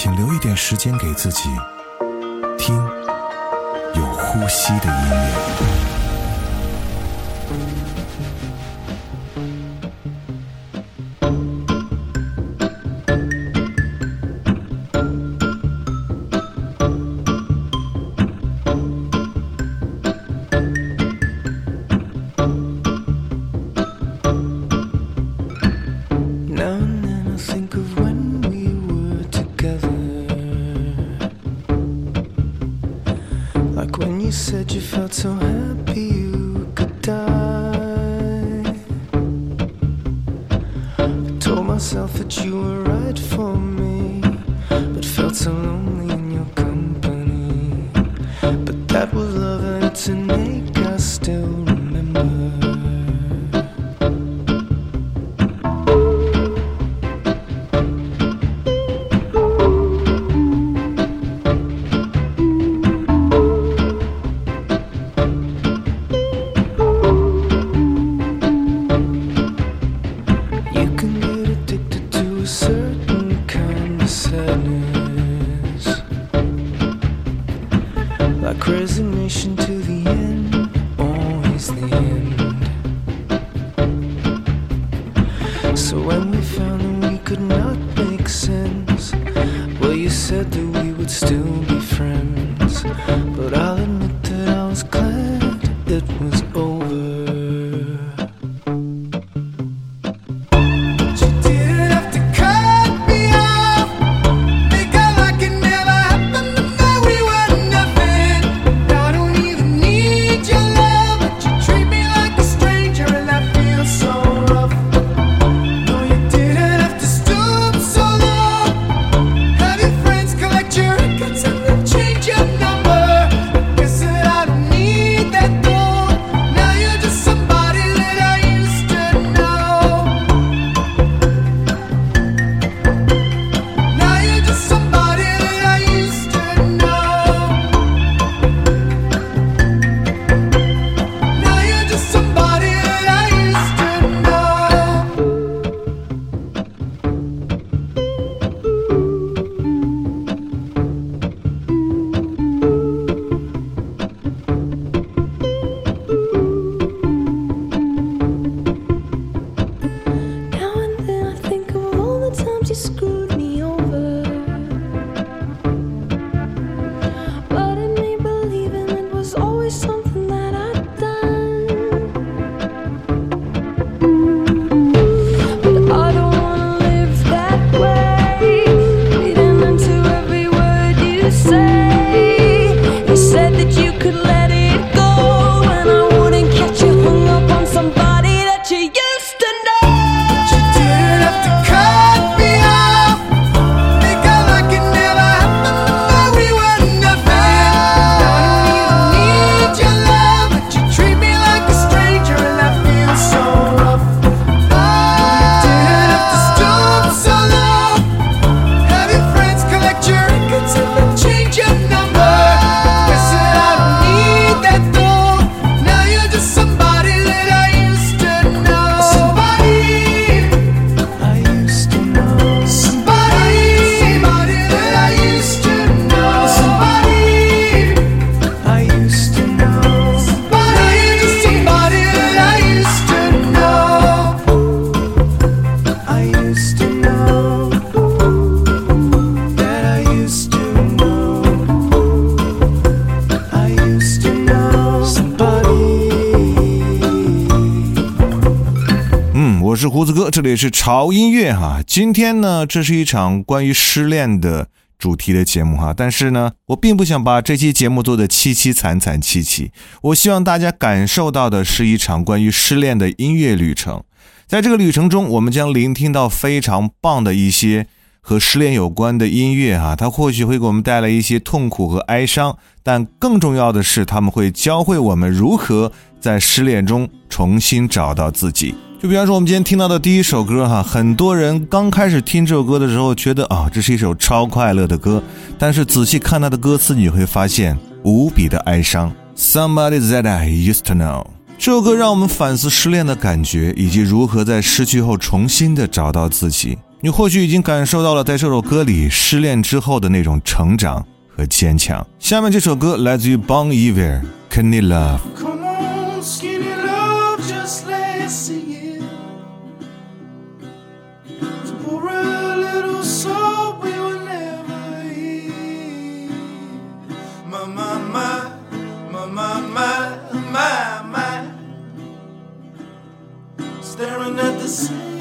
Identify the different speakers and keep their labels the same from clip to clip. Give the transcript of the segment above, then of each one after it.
Speaker 1: 请留一点时间给自己，听有呼吸的音乐。
Speaker 2: You said you felt so happy
Speaker 1: disgrace. 是潮音乐哈。今天呢，这是一场关于失恋的主题的节目哈，但是呢，我并不想把这期节目做的凄凄惨惨戚戚，我希望大家感受到的是一场关于失恋的音乐旅程。在这个旅程中，我们将聆听到非常棒的一些和失恋有关的音乐啊，它或许会给我们带来一些痛苦和哀伤，但更重要的是，他们会教会我们如何在失恋中重新找到自己。就比方说，我们今天听到的第一首歌哈，很多人刚开始听这首歌的时候，觉得啊，这是一首超快乐的歌，但是仔细看它的歌词，你会发现无比的哀伤。Somebody that I used to know，这首歌让我们反思失恋的感觉，以及如何在失去后重新的找到自己。你或许已经感受到了，在这首歌里失恋之后的那种成长和坚强。下面这首歌来自于 Bon Iver，Can You Love？
Speaker 3: Staring at the sink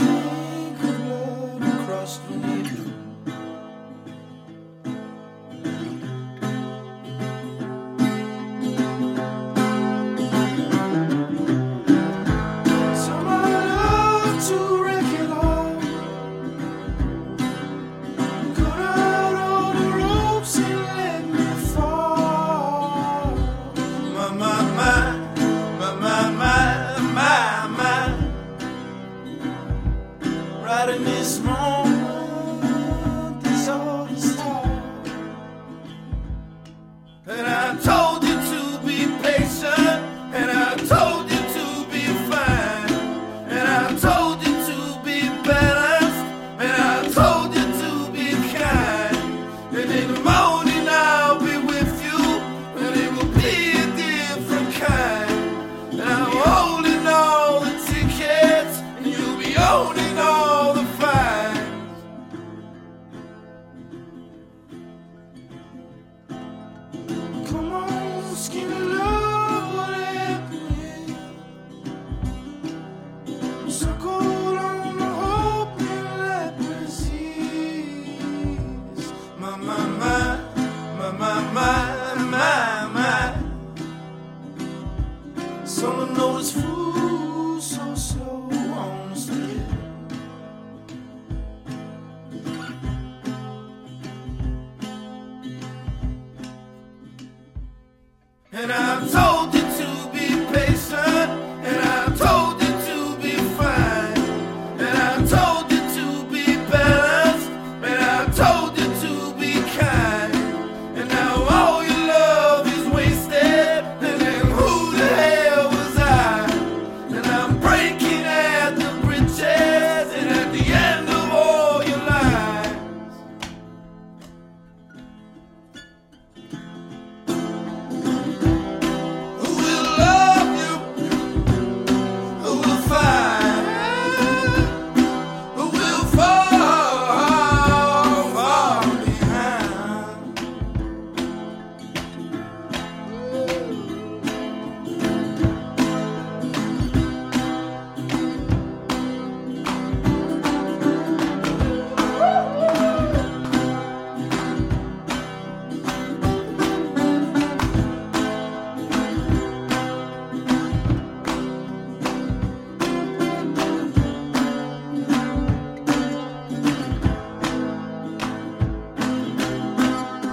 Speaker 3: And I'm so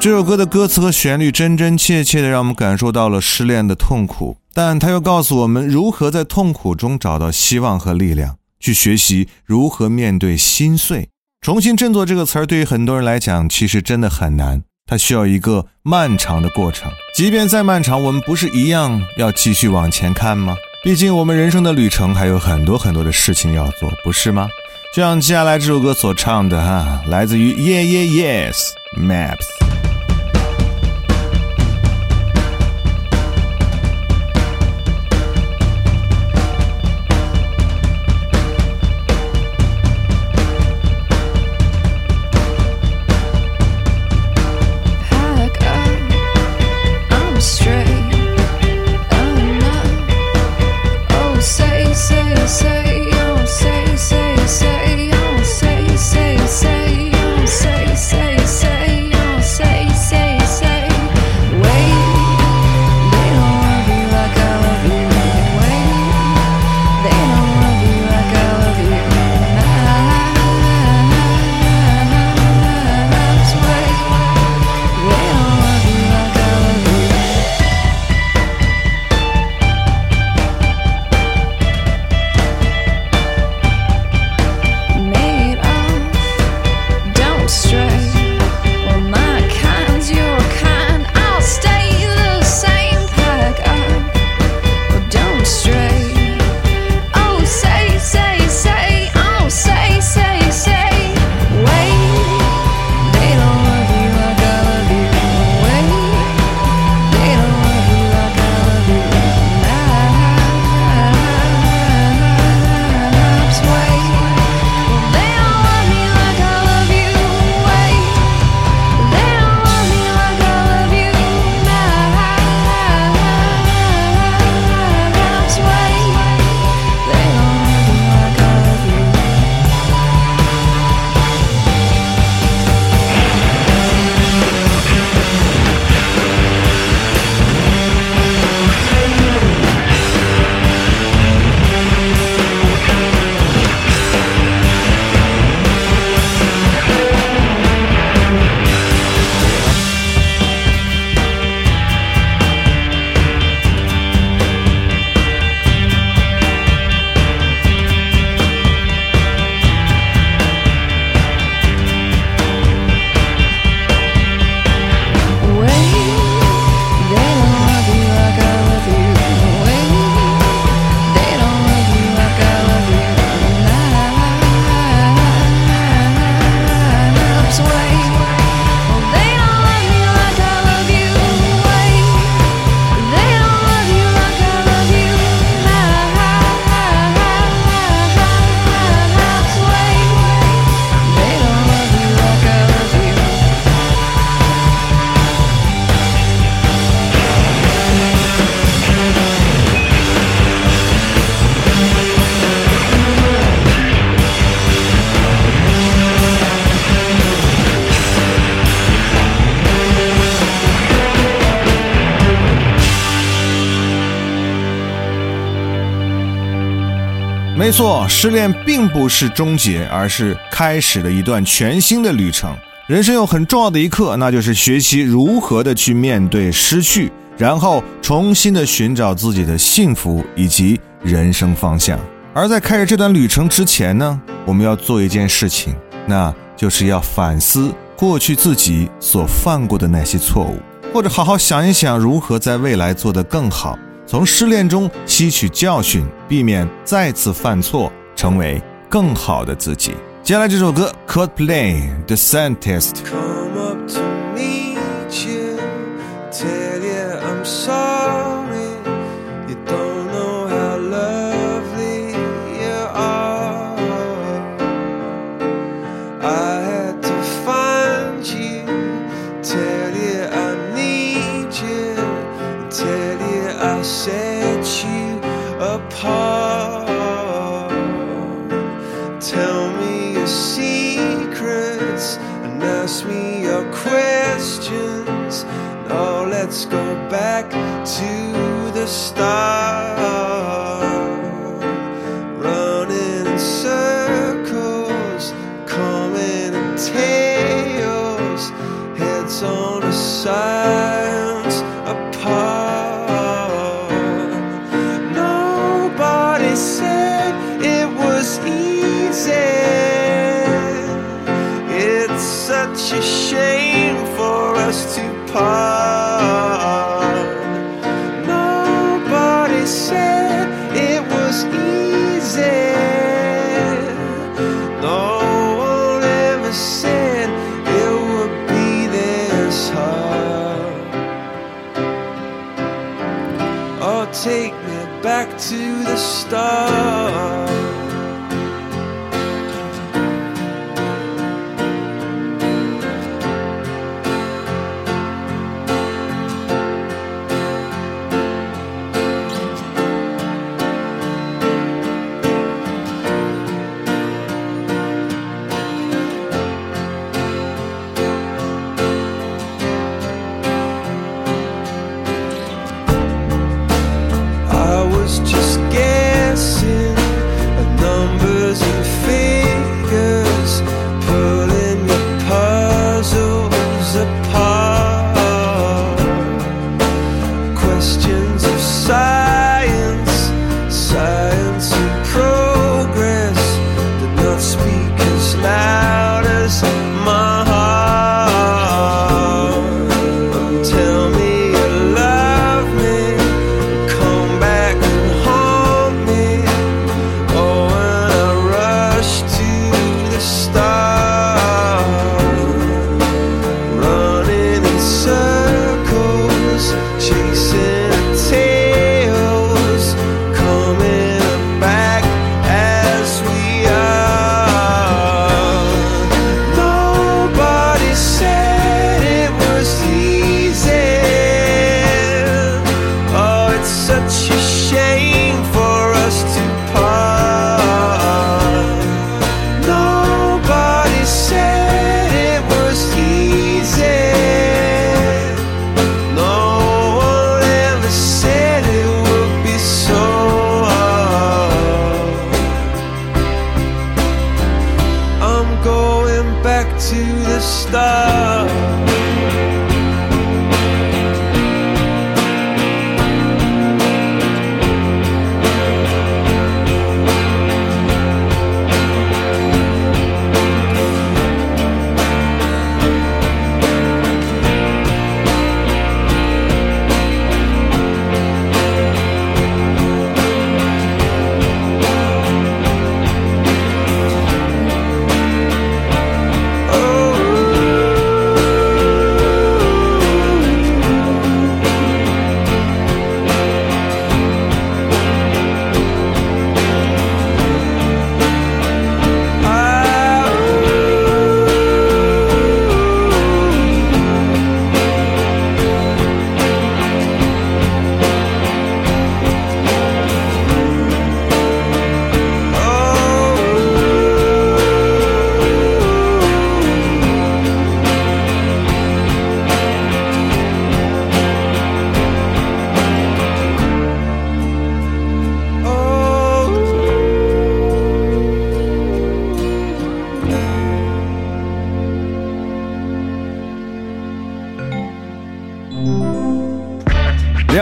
Speaker 1: 这首歌的歌词和旋律真真切切的让我们感受到了失恋的痛苦，但它又告诉我们如何在痛苦中找到希望和力量，去学习如何面对心碎。重新振作这个词儿对于很多人来讲，其实真的很难，它需要一个漫长的过程。即便再漫长，我们不是一样要继续往前看吗？毕竟我们人生的旅程还有很多很多的事情要做，不是吗？就像接下来这首歌所唱的哈，来自于 Yeah Yeah Yes Maps。没错，失恋并不是终结，而是开始的一段全新的旅程。人生有很重要的一课，那就是学习如何的去面对失去，然后重新的寻找自己的幸福以及人生方向。而在开始这段旅程之前呢，我们要做一件事情，那就是要反思过去自己所犯过的那些错误，或者好好想一想如何在未来做得更好。从失恋中吸取教训，避免再次犯错，成为更好的自己。接下来这首歌，Coldplay《The Scientist》。
Speaker 4: Back to the start.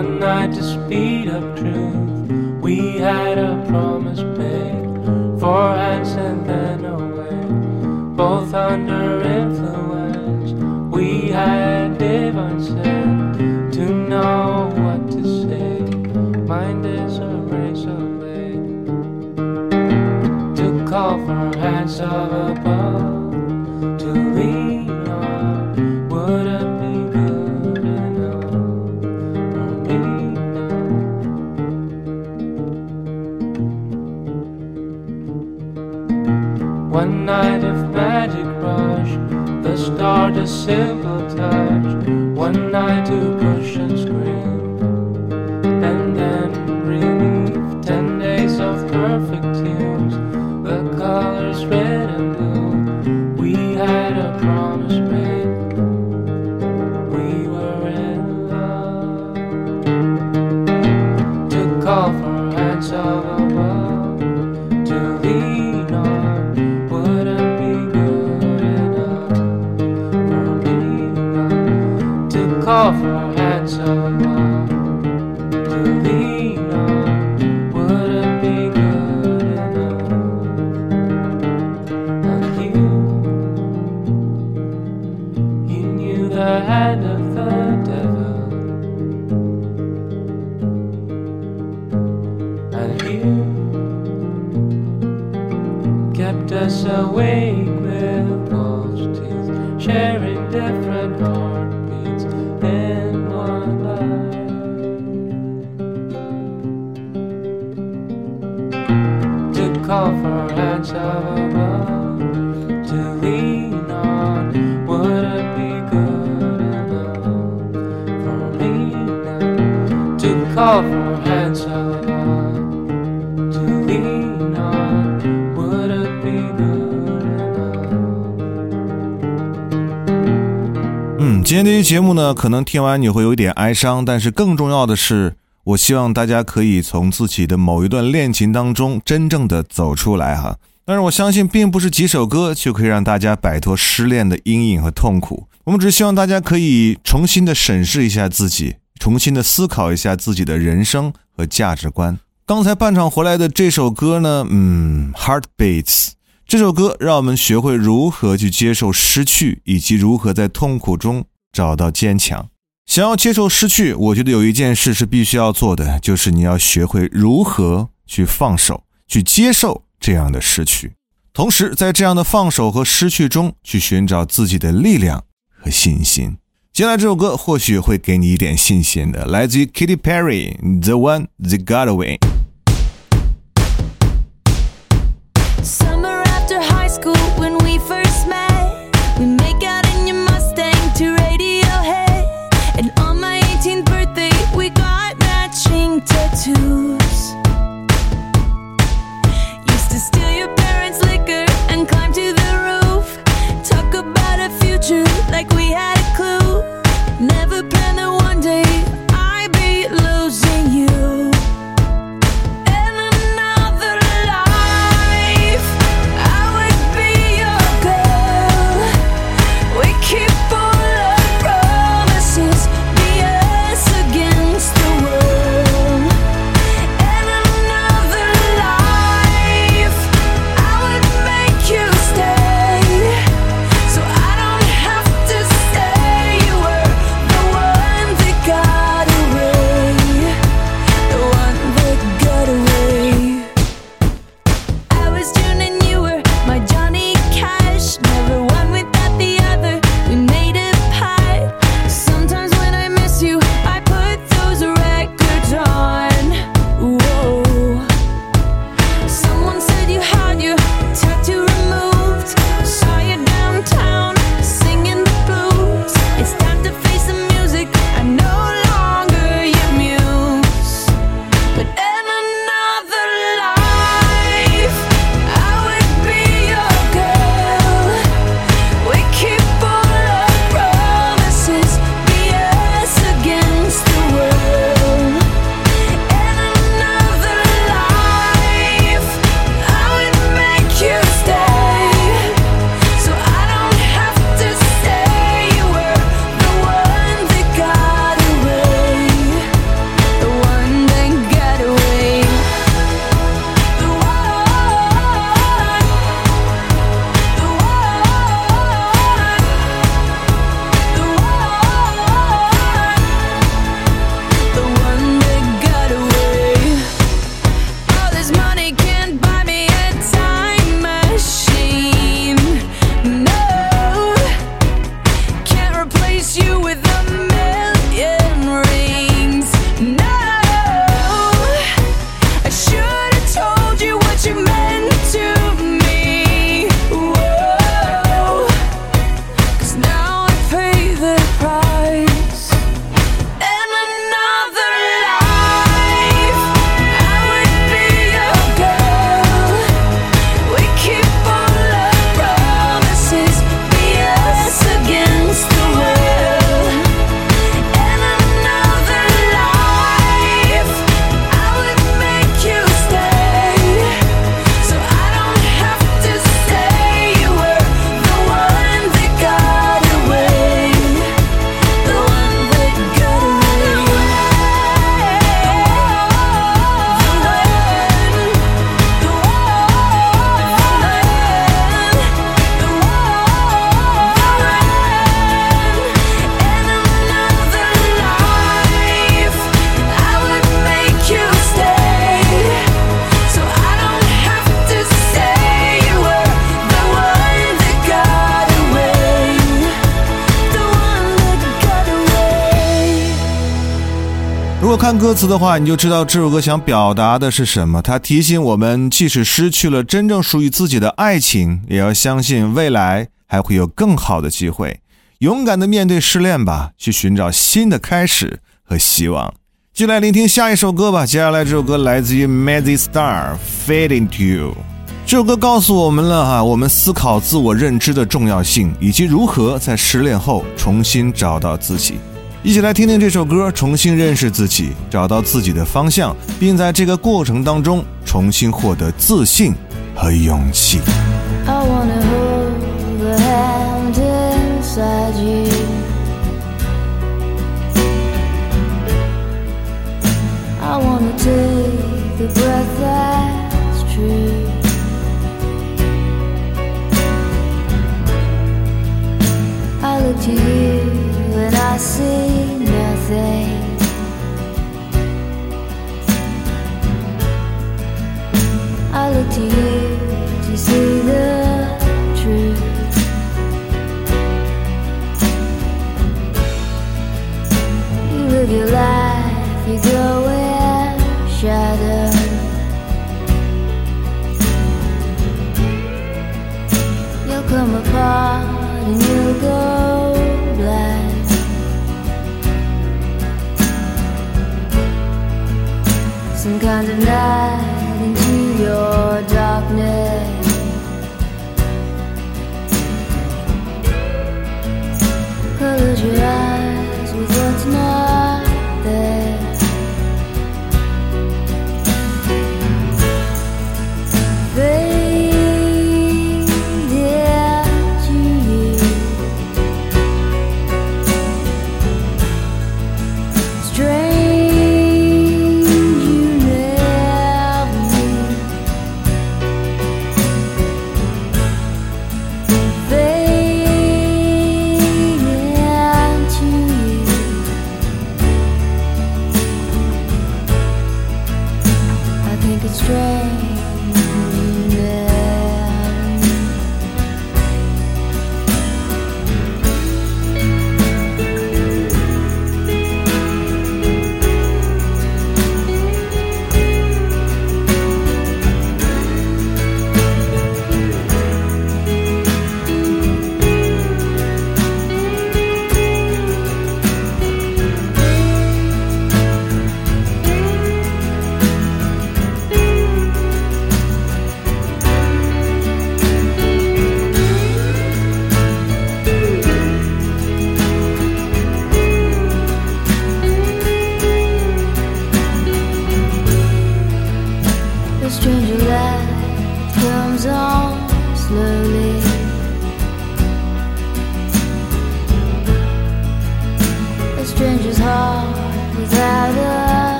Speaker 5: One night to speed up truth. We had a promise made, four hands and then away. Both under influence, we had divine sense to know what to say. Mind is a razor blade to call for hands of above One night of magic rush, the start a simple touch. One night to
Speaker 1: 嗯，今天这期节目呢，可能听完你会有一点哀伤，但是更重要的是，我希望大家可以从自己的某一段恋情当中真正的走出来哈。但是我相信，并不是几首歌就可以让大家摆脱失恋的阴影和痛苦。我们只是希望大家可以重新的审视一下自己，重新的思考一下自己的人生和价值观。刚才伴唱回来的这首歌呢，嗯，《Heartbeats》这首歌让我们学会如何去接受失去，以及如何在痛苦中找到坚强。想要接受失去，我觉得有一件事是必须要做的，就是你要学会如何去放手，去接受这样的失去，同时在这样的放手和失去中去寻找自己的力量和信心。接下来这首歌或许会给你一点信心的，来自于 Katy Perry，《The One That Got Away》。
Speaker 6: choose.
Speaker 1: 如果看歌词的话，你就知道这首歌想表达的是什么。它提醒我们，即使失去了真正属于自己的爱情，也要相信未来还会有更好的机会。勇敢的面对失恋吧，去寻找新的开始和希望。就来聆听下一首歌吧。接下来这首歌来自于 Mazzy Star，《Fade Into You》。这首歌告诉我们了哈，我们思考自我认知的重要性，以及如何在失恋后重新找到自己。一起来听听这首歌，重新认识自己，找到自己的方向，并在这个过程当中重新获得自信和勇气。
Speaker 6: I wanna hold the hand inside you. I wanna take the breath that's true. I look to you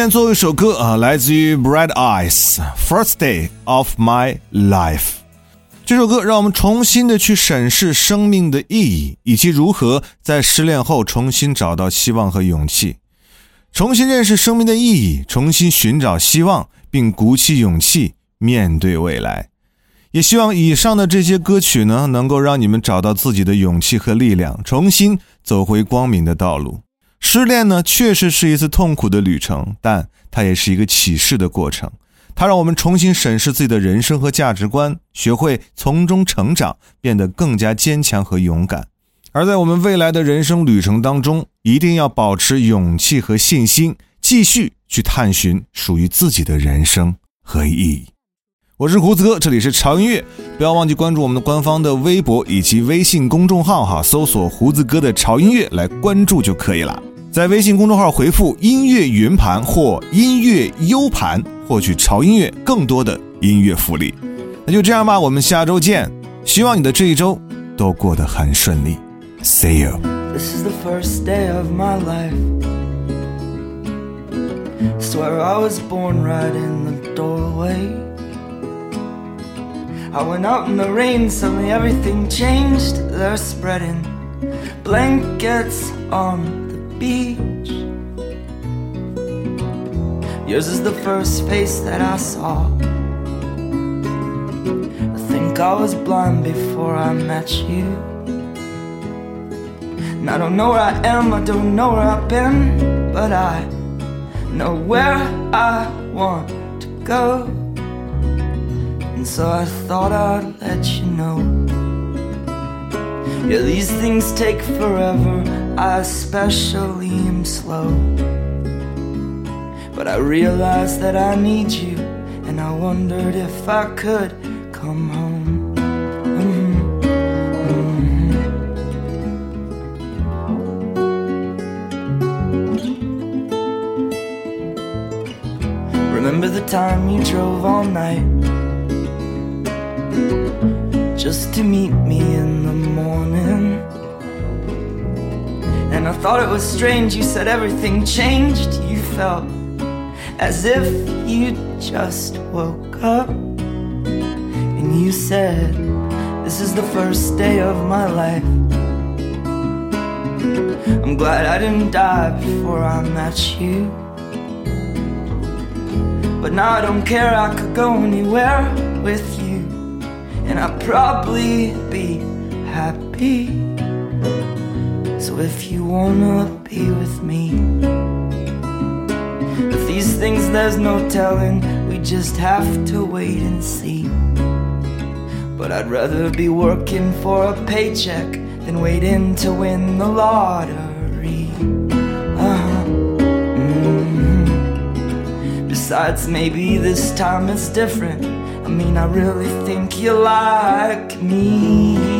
Speaker 1: 天最后一首歌啊，来自于 Bright Eyes，《First Day of My Life》。这首歌让我们重新的去审视生命的意义，以及如何在失恋后重新找到希望和勇气，重新认识生命的意义，重新寻找希望，并鼓起勇气面对未来。也希望以上的这些歌曲呢，能够让你们找到自己的勇气和力量，重新走回光明的道路。失恋呢，确实是一次痛苦的旅程，但它也是一个启示的过程。它让我们重新审视自己的人生和价值观，学会从中成长，变得更加坚强和勇敢。而在我们未来的人生旅程当中，一定要保持勇气和信心，继续去探寻属于自己的人生和意义。我是胡子哥，这里是潮音乐，不要忘记关注我们的官方的微博以及微信公众号哈，搜索胡子哥的潮音乐来关注就可以了。在微信公众号回复“音乐云盘”或“音乐 U 盘”，获取潮音乐更多的音乐福利。那就这样吧，我们下周见。希望你的这一周都过得很顺利。See you。
Speaker 7: This is the first day of my life. Swear I was born right in the doorway. I went out in the rain, suddenly everything changed. They're spreading blankets on the beach. Yours is the first face that I saw. I think I was blind before I met you. And I don't know where I am, I don't know where I've been, but I know where I want to go. And so I thought I'd let you know. Yeah, these things take forever, I especially am slow. But I realized that I need you, and I wondered if I could come home. Mhm, mhm. Remember the time you drove all night just to meet me in the morning? And I thought it was strange, you said everything changed. You felt as if you just woke up. And you said, This is the first day of my life. I'm glad I didn't die before I met you. But now I don't care, I could go anywhere with you. And I'd probably be happy. So if you wanna be with me, if these things there's no telling, we just have to wait and see. But I'd rather be working for a paycheck than waiting to win the lottery. Uh-huh. Mhm. Besides, maybe this time it's different. I mean, I really think you like me.
Speaker 8: “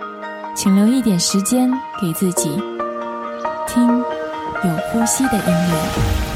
Speaker 8: 请留一点时间给自己，听有呼吸的音乐。